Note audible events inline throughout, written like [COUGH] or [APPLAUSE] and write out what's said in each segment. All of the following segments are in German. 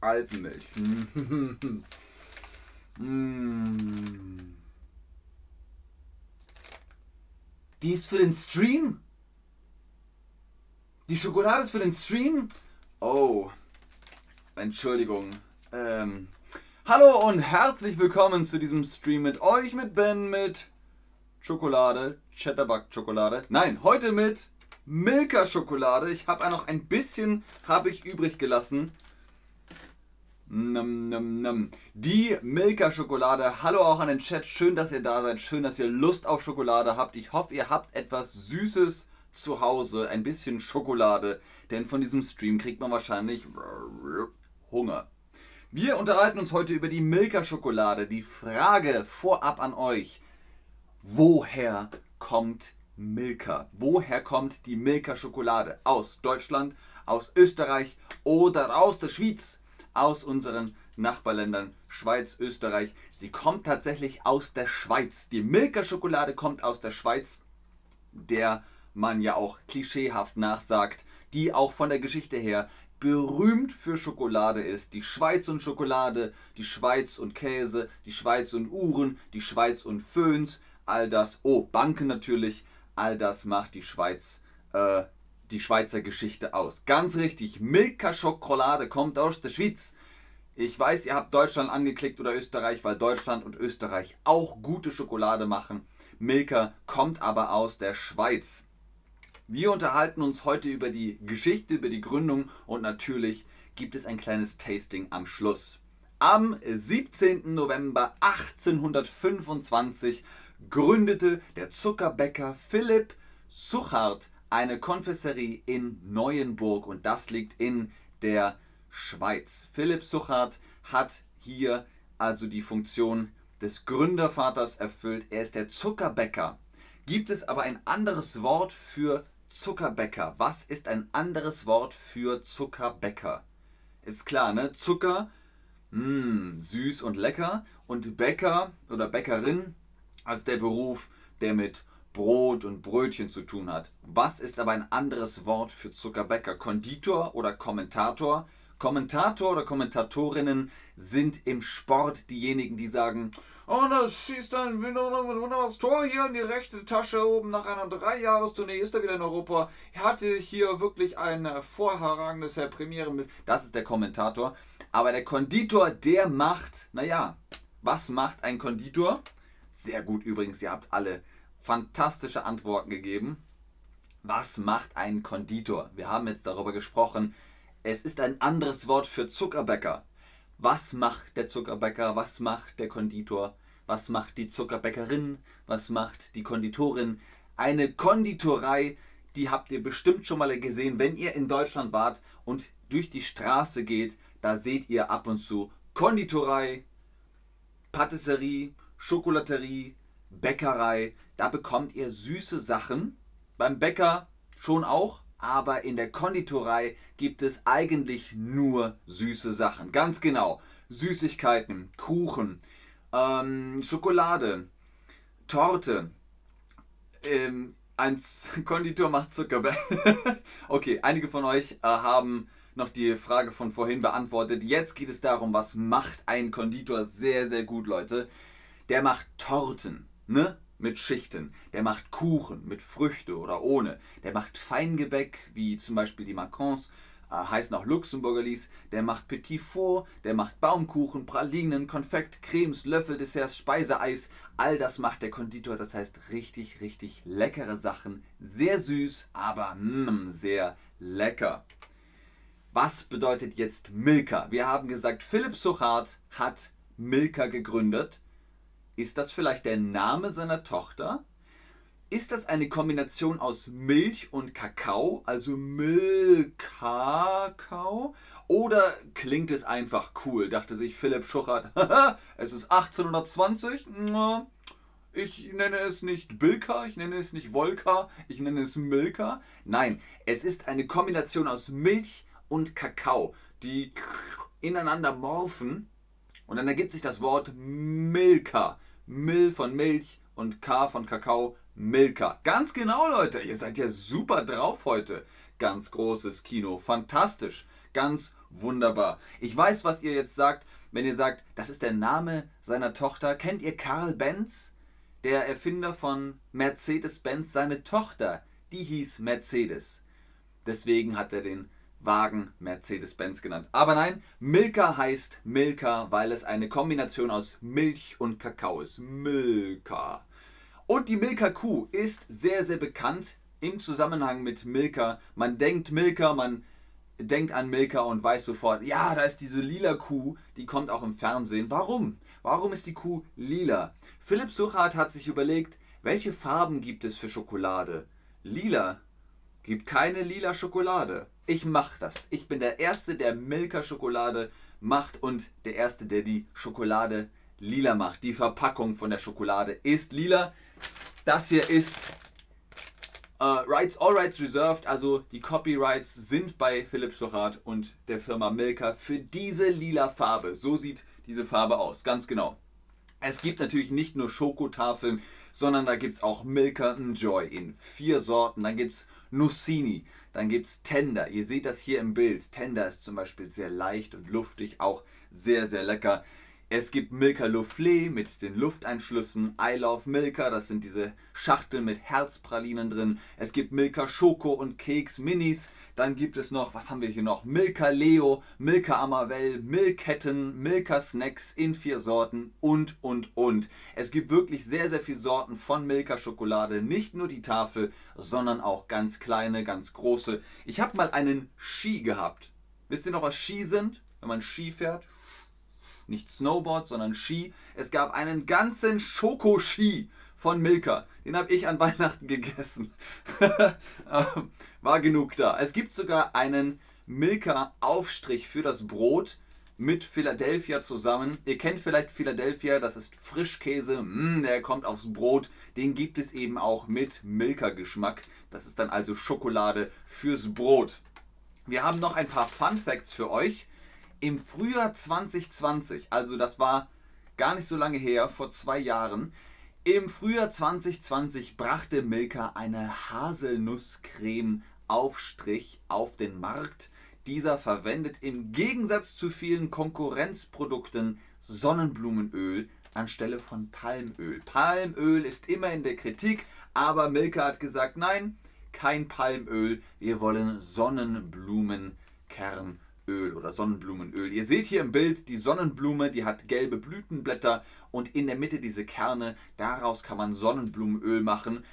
Alpenmilch. Die ist für den Stream? Die Schokolade ist für den Stream? Oh. Entschuldigung. Ähm. Hallo und herzlich willkommen zu diesem Stream mit euch, mit Ben, mit Schokolade, Chatterbug-Schokolade. Nein, heute mit Milka-Schokolade. Ich habe noch ein bisschen habe ich übrig gelassen. Nam, nam, nam. Die Milka-Schokolade. Hallo auch an den Chat. Schön, dass ihr da seid. Schön, dass ihr Lust auf Schokolade habt. Ich hoffe, ihr habt etwas Süßes zu Hause. Ein bisschen Schokolade. Denn von diesem Stream kriegt man wahrscheinlich Hunger. Wir unterhalten uns heute über die Milka-Schokolade. Die Frage vorab an euch. Woher kommt Milka? Woher kommt die Milka-Schokolade? Aus Deutschland, aus Österreich oder aus der Schweiz? aus unseren Nachbarländern Schweiz, Österreich. Sie kommt tatsächlich aus der Schweiz. Die Milka-Schokolade kommt aus der Schweiz, der man ja auch klischeehaft nachsagt, die auch von der Geschichte her berühmt für Schokolade ist. Die Schweiz und Schokolade, die Schweiz und Käse, die Schweiz und Uhren, die Schweiz und Föhns, all das, oh, Banken natürlich, all das macht die Schweiz äh, die Schweizer Geschichte aus. Ganz richtig, Milka Schokolade kommt aus der Schweiz. Ich weiß, ihr habt Deutschland angeklickt oder Österreich, weil Deutschland und Österreich auch gute Schokolade machen. Milka kommt aber aus der Schweiz. Wir unterhalten uns heute über die Geschichte, über die Gründung und natürlich gibt es ein kleines Tasting am Schluss. Am 17. November 1825 gründete der Zuckerbäcker Philipp Suchard eine Konfesserie in Neuenburg und das liegt in der Schweiz. Philipp Suchard hat hier also die Funktion des Gründervaters erfüllt. Er ist der Zuckerbäcker. Gibt es aber ein anderes Wort für Zuckerbäcker? Was ist ein anderes Wort für Zuckerbäcker? Ist klar, ne? Zucker, mh, hm, süß und lecker. Und Bäcker oder Bäckerin, also der Beruf, der mit Brot und Brötchen zu tun hat. Was ist aber ein anderes Wort für Zuckerbäcker? Konditor oder Kommentator? Kommentator oder Kommentatorinnen sind im Sport diejenigen, die sagen, oh, das schießt ein wunderbares Tor hier in die rechte Tasche oben nach einer Dreijahrestournee ist er wieder in Europa. Er hatte hier wirklich ein hervorragendes Premiere mit. Das ist der Kommentator. Aber der Konditor, der macht, naja, was macht ein Konditor? Sehr gut übrigens, ihr habt alle fantastische Antworten gegeben. Was macht ein Konditor? Wir haben jetzt darüber gesprochen. Es ist ein anderes Wort für Zuckerbäcker. Was macht der Zuckerbäcker? Was macht der Konditor? Was macht die Zuckerbäckerin? Was macht die Konditorin? Eine Konditorei, die habt ihr bestimmt schon mal gesehen, wenn ihr in Deutschland wart und durch die Straße geht. Da seht ihr ab und zu Konditorei, Patisserie, Schokolaterie, Bäckerei, da bekommt ihr süße Sachen. Beim Bäcker schon auch, aber in der Konditorei gibt es eigentlich nur süße Sachen. Ganz genau. Süßigkeiten, Kuchen, ähm, Schokolade, Torte. Ähm, ein [LAUGHS] Konditor macht Zuckerbäcker. [LAUGHS] okay, einige von euch äh, haben noch die Frage von vorhin beantwortet. Jetzt geht es darum, was macht ein Konditor sehr, sehr gut, Leute. Der macht Torten ne? mit Schichten. Der macht Kuchen mit Früchte oder ohne. Der macht Feingebäck, wie zum Beispiel die Macrons, äh, heißen auch Luxemburgerlis. Der macht Petit Four, der macht Baumkuchen, Pralinen, Konfekt, Cremes, Löffel, Desserts, Speiseeis. All das macht der Konditor. Das heißt richtig, richtig leckere Sachen. Sehr süß, aber mm, sehr lecker. Was bedeutet jetzt Milka? Wir haben gesagt, Philipp Suchard hat Milka gegründet. Ist das vielleicht der Name seiner Tochter? Ist das eine Kombination aus Milch und Kakao, also Milkakao? Oder klingt es einfach cool, dachte sich Philipp Schuchert. [LAUGHS] es ist 1820, ich nenne es nicht Bilka, ich nenne es nicht Volka, ich nenne es Milka. Nein, es ist eine Kombination aus Milch und Kakao, die ineinander morphen und dann ergibt sich das Wort Milka. Mil von Milch und K von Kakao, Milka. Ganz genau, Leute. Ihr seid ja super drauf heute. Ganz großes Kino. Fantastisch. Ganz wunderbar. Ich weiß, was ihr jetzt sagt, wenn ihr sagt, das ist der Name seiner Tochter. Kennt ihr Karl Benz? Der Erfinder von Mercedes-Benz. Seine Tochter, die hieß Mercedes. Deswegen hat er den Wagen Mercedes-Benz genannt. Aber nein, Milka heißt Milka, weil es eine Kombination aus Milch und Kakao ist. Milka. Und die Milka-Kuh ist sehr, sehr bekannt im Zusammenhang mit Milka. Man denkt Milka, man denkt an Milka und weiß sofort, ja, da ist diese lila Kuh, die kommt auch im Fernsehen. Warum? Warum ist die Kuh lila? Philipp Suchat hat sich überlegt, welche Farben gibt es für Schokolade? Lila gibt keine lila Schokolade. Ich mache das. Ich bin der Erste, der Milka Schokolade macht und der Erste, der die Schokolade lila macht. Die Verpackung von der Schokolade ist lila. Das hier ist äh, Rights, All Rights Reserved, also die Copyrights sind bei Philipp Sochat und der Firma Milka für diese lila Farbe. So sieht diese Farbe aus, ganz genau. Es gibt natürlich nicht nur Schokotafeln, sondern da gibt es auch Milka Enjoy in vier Sorten. Dann gibt es Nussini, dann gibt es Tender. Ihr seht das hier im Bild. Tender ist zum Beispiel sehr leicht und luftig, auch sehr, sehr lecker. Es gibt Milka Soufflé mit den Lufteinschlüssen, I Love Milka, das sind diese Schachteln mit Herzpralinen drin. Es gibt Milka Schoko und Keks Minis. Dann gibt es noch, was haben wir hier noch? Milka Leo, Milka Amavell, Milketten, Milka Snacks in vier Sorten und, und, und. Es gibt wirklich sehr, sehr viele Sorten von Milka Schokolade. Nicht nur die Tafel, sondern auch ganz kleine, ganz große. Ich habe mal einen Ski gehabt. Wisst ihr noch, was Ski sind? Wenn man Ski fährt? Nicht Snowboard, sondern Ski. Es gab einen ganzen Schokoski von Milka. Den habe ich an [LAUGHS] Weihnachten gegessen. [LAUGHS] Ähm, war genug da. Es gibt sogar einen Milka-Aufstrich für das Brot mit Philadelphia zusammen. Ihr kennt vielleicht Philadelphia, das ist Frischkäse, mm, der kommt aufs Brot. Den gibt es eben auch mit Milka-Geschmack. Das ist dann also Schokolade fürs Brot. Wir haben noch ein paar Fun Facts für euch. Im Frühjahr 2020, also das war gar nicht so lange her, vor zwei Jahren, im Frühjahr 2020 brachte Milka eine Haselnusscreme-Aufstrich auf den Markt. Dieser verwendet im Gegensatz zu vielen Konkurrenzprodukten Sonnenblumenöl anstelle von Palmöl. Palmöl ist immer in der Kritik, aber Milka hat gesagt, nein, kein Palmöl, wir wollen Sonnenblumenkernöl. Öl oder Sonnenblumenöl. Ihr seht hier im Bild die Sonnenblume, die hat gelbe Blütenblätter und in der Mitte diese Kerne. Daraus kann man Sonnenblumenöl machen.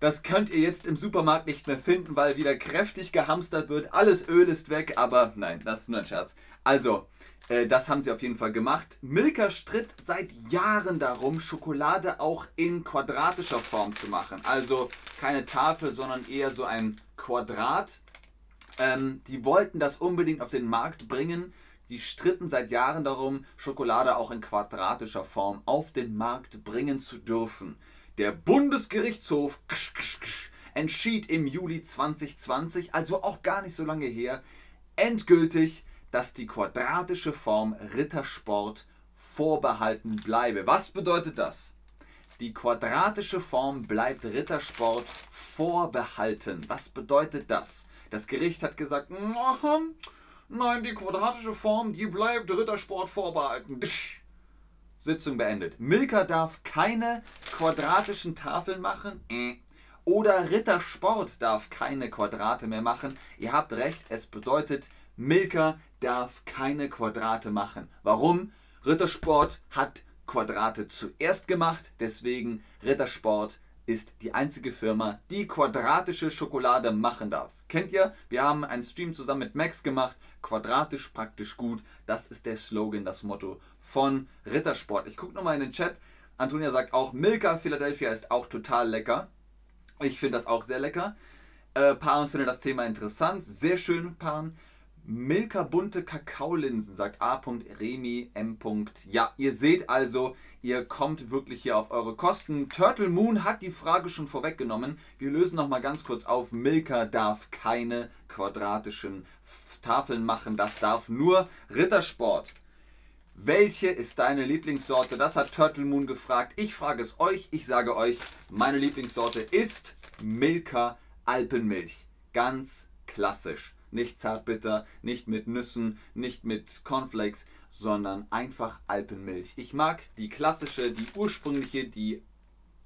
Das könnt ihr jetzt im Supermarkt nicht mehr finden, weil wieder kräftig gehamstert wird. Alles Öl ist weg, aber nein, das ist nur ein Scherz. Also, äh, das haben sie auf jeden Fall gemacht. Milka stritt seit Jahren darum, Schokolade auch in quadratischer Form zu machen. Also keine Tafel, sondern eher so ein Quadrat ähm, die wollten das unbedingt auf den Markt bringen. Die stritten seit Jahren darum, Schokolade auch in quadratischer Form auf den Markt bringen zu dürfen. Der Bundesgerichtshof entschied im Juli 2020, also auch gar nicht so lange her, endgültig, dass die quadratische Form Rittersport vorbehalten bleibe. Was bedeutet das? Die quadratische Form bleibt Rittersport vorbehalten. Was bedeutet das? Das Gericht hat gesagt, nein, die quadratische Form, die bleibt Rittersport vorbehalten. Sitzung beendet. Milka darf keine quadratischen Tafeln machen. Oder Rittersport darf keine Quadrate mehr machen. Ihr habt recht, es bedeutet, Milka darf keine Quadrate machen. Warum? Rittersport hat Quadrate zuerst gemacht, deswegen Rittersport ist die einzige Firma, die quadratische Schokolade machen darf. Kennt ihr? Wir haben einen Stream zusammen mit Max gemacht. Quadratisch praktisch gut. Das ist der Slogan, das Motto von Rittersport. Ich gucke nochmal in den Chat. Antonia sagt auch, Milka Philadelphia ist auch total lecker. Ich finde das auch sehr lecker. Äh, Paaren findet das Thema interessant. Sehr schön, Paaren. Milka bunte Kakaolinsen, sagt A. Remi M. Ja, ihr seht also, ihr kommt wirklich hier auf eure Kosten. Turtle Moon hat die Frage schon vorweggenommen. Wir lösen nochmal ganz kurz auf. Milka darf keine quadratischen Tafeln machen. Das darf nur Rittersport. Welche ist deine Lieblingssorte? Das hat Turtle Moon gefragt. Ich frage es euch. Ich sage euch, meine Lieblingssorte ist Milka Alpenmilch. Ganz klassisch. Nicht zartbitter, nicht mit Nüssen, nicht mit Cornflakes, sondern einfach Alpenmilch. Ich mag die klassische, die ursprüngliche, die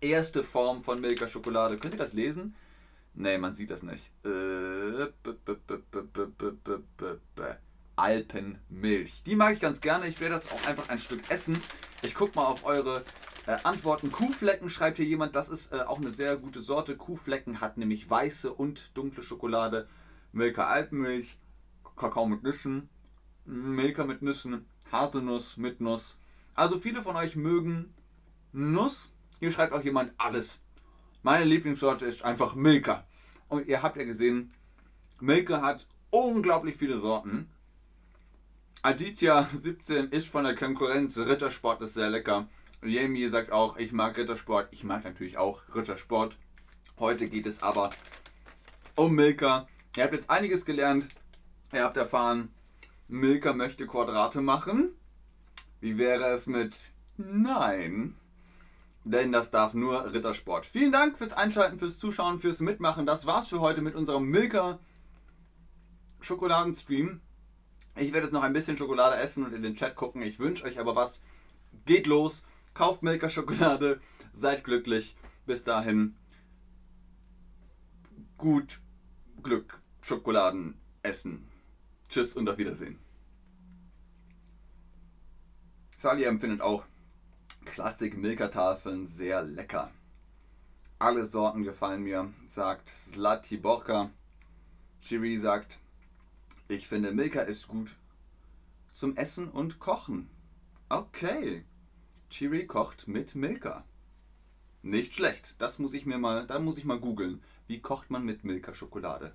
erste Form von Milka Schokolade. Könnt ihr das lesen? Nee, man sieht das nicht. Alpenmilch. Die mag ich ganz gerne. Ich werde das auch einfach ein Stück essen. Ich gucke mal auf eure äh, Antworten. Kuhflecken schreibt hier jemand. Das ist äh, auch eine sehr gute Sorte. Kuhflecken hat nämlich weiße und dunkle Schokolade. Milka Alpenmilch. Kakao mit Nüssen. Milka mit Nüssen. Haselnuss mit Nuss. Also viele von euch mögen Nuss. Hier schreibt auch jemand alles. Meine Lieblingssorte ist einfach Milka. Und ihr habt ja gesehen, Milka hat unglaublich viele Sorten. Aditya 17 ist von der Konkurrenz. Rittersport ist sehr lecker. Jamie sagt auch, ich mag Rittersport. Ich mag natürlich auch Rittersport. Heute geht es aber um Milka. Ihr habt jetzt einiges gelernt. Ihr habt erfahren, Milka möchte Quadrate machen. Wie wäre es mit Nein? Denn das darf nur Rittersport. Vielen Dank fürs Einschalten, fürs Zuschauen, fürs Mitmachen. Das war's für heute mit unserem Milka Schokoladenstream. Ich werde jetzt noch ein bisschen Schokolade essen und in den Chat gucken. Ich wünsche euch aber was. Geht los, kauft Milka Schokolade, seid glücklich. Bis dahin, gut Glück, Schokoladen essen. Tschüss und auf Wiedersehen. Sally empfindet auch Klassik Milka-Tafeln sehr lecker. Alle Sorten gefallen mir, sagt Slatiborka. Chiri sagt, ich finde, Milka ist gut zum Essen und Kochen. Okay. Chiri kocht mit Milka. Nicht schlecht. Das muss ich mir mal, da muss ich mal googeln. Wie kocht man mit Milka Schokolade?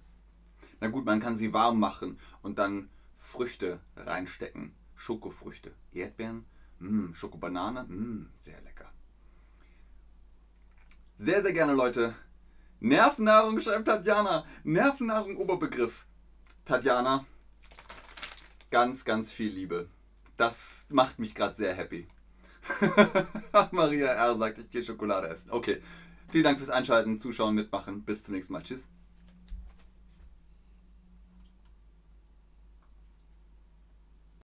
Na gut, man kann sie warm machen und dann Früchte reinstecken. Schokofrüchte. Erdbeeren, mh, Schokobanane, mh, sehr lecker. Sehr, sehr gerne, Leute. Nervennahrung, schreibt Tatjana. Nervennahrung, Oberbegriff. Tatjana, ganz, ganz viel Liebe. Das macht mich gerade sehr happy. [LAUGHS] Maria R. sagt, ich gehe Schokolade essen. Okay. Vielen Dank fürs Einschalten, Zuschauen, Mitmachen. Bis zum nächsten Mal. Tschüss.